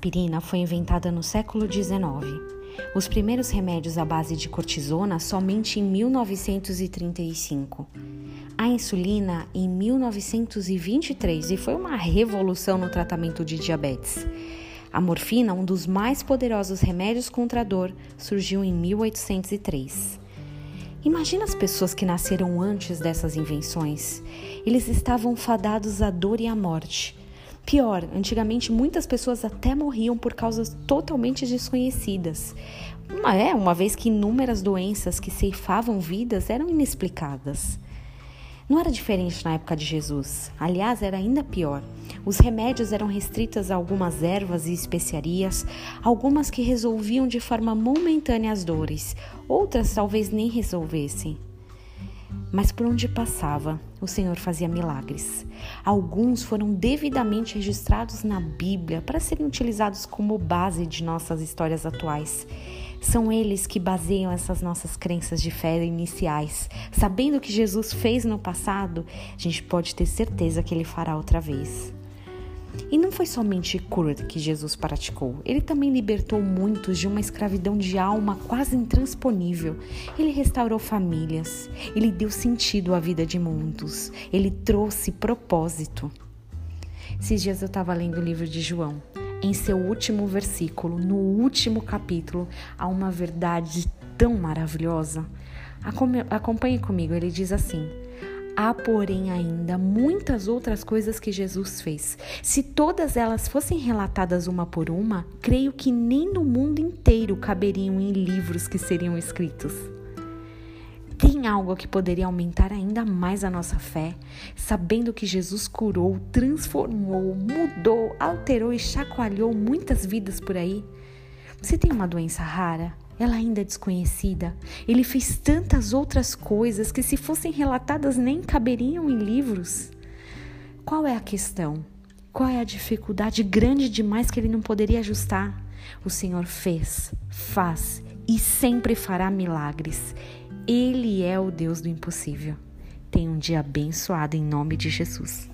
aspirina foi inventada no século XIX. Os primeiros remédios à base de cortisona somente em 1935. A insulina em 1923 e foi uma revolução no tratamento de diabetes. A morfina, um dos mais poderosos remédios contra a dor, surgiu em 1803. Imagina as pessoas que nasceram antes dessas invenções. Eles estavam fadados à dor e à morte. Pior, antigamente muitas pessoas até morriam por causas totalmente desconhecidas. Uma, é, uma vez que inúmeras doenças que ceifavam vidas eram inexplicadas. Não era diferente na época de Jesus. Aliás, era ainda pior. Os remédios eram restritos a algumas ervas e especiarias, algumas que resolviam de forma momentânea as dores, outras talvez nem resolvessem. Mas por onde passava, o Senhor fazia milagres. Alguns foram devidamente registrados na Bíblia para serem utilizados como base de nossas histórias atuais. São eles que baseiam essas nossas crenças de fé iniciais. Sabendo o que Jesus fez no passado, a gente pode ter certeza que ele fará outra vez. E não foi somente cura que Jesus praticou, ele também libertou muitos de uma escravidão de alma quase intransponível. Ele restaurou famílias, ele deu sentido à vida de muitos, ele trouxe propósito. Esses dias eu estava lendo o livro de João. Em seu último versículo, no último capítulo, há uma verdade tão maravilhosa. Acompanhe comigo, ele diz assim: Há, porém, ainda muitas outras coisas que Jesus fez. Se todas elas fossem relatadas uma por uma, creio que nem no mundo inteiro caberiam em livros que seriam escritos. Tem algo que poderia aumentar ainda mais a nossa fé, sabendo que Jesus curou, transformou, mudou, alterou e chacoalhou muitas vidas por aí? Você tem uma doença rara? Ela ainda é desconhecida. Ele fez tantas outras coisas que, se fossem relatadas, nem caberiam em livros. Qual é a questão? Qual é a dificuldade grande demais que ele não poderia ajustar? O Senhor fez, faz e sempre fará milagres. Ele é o Deus do impossível. Tenha um dia abençoado em nome de Jesus.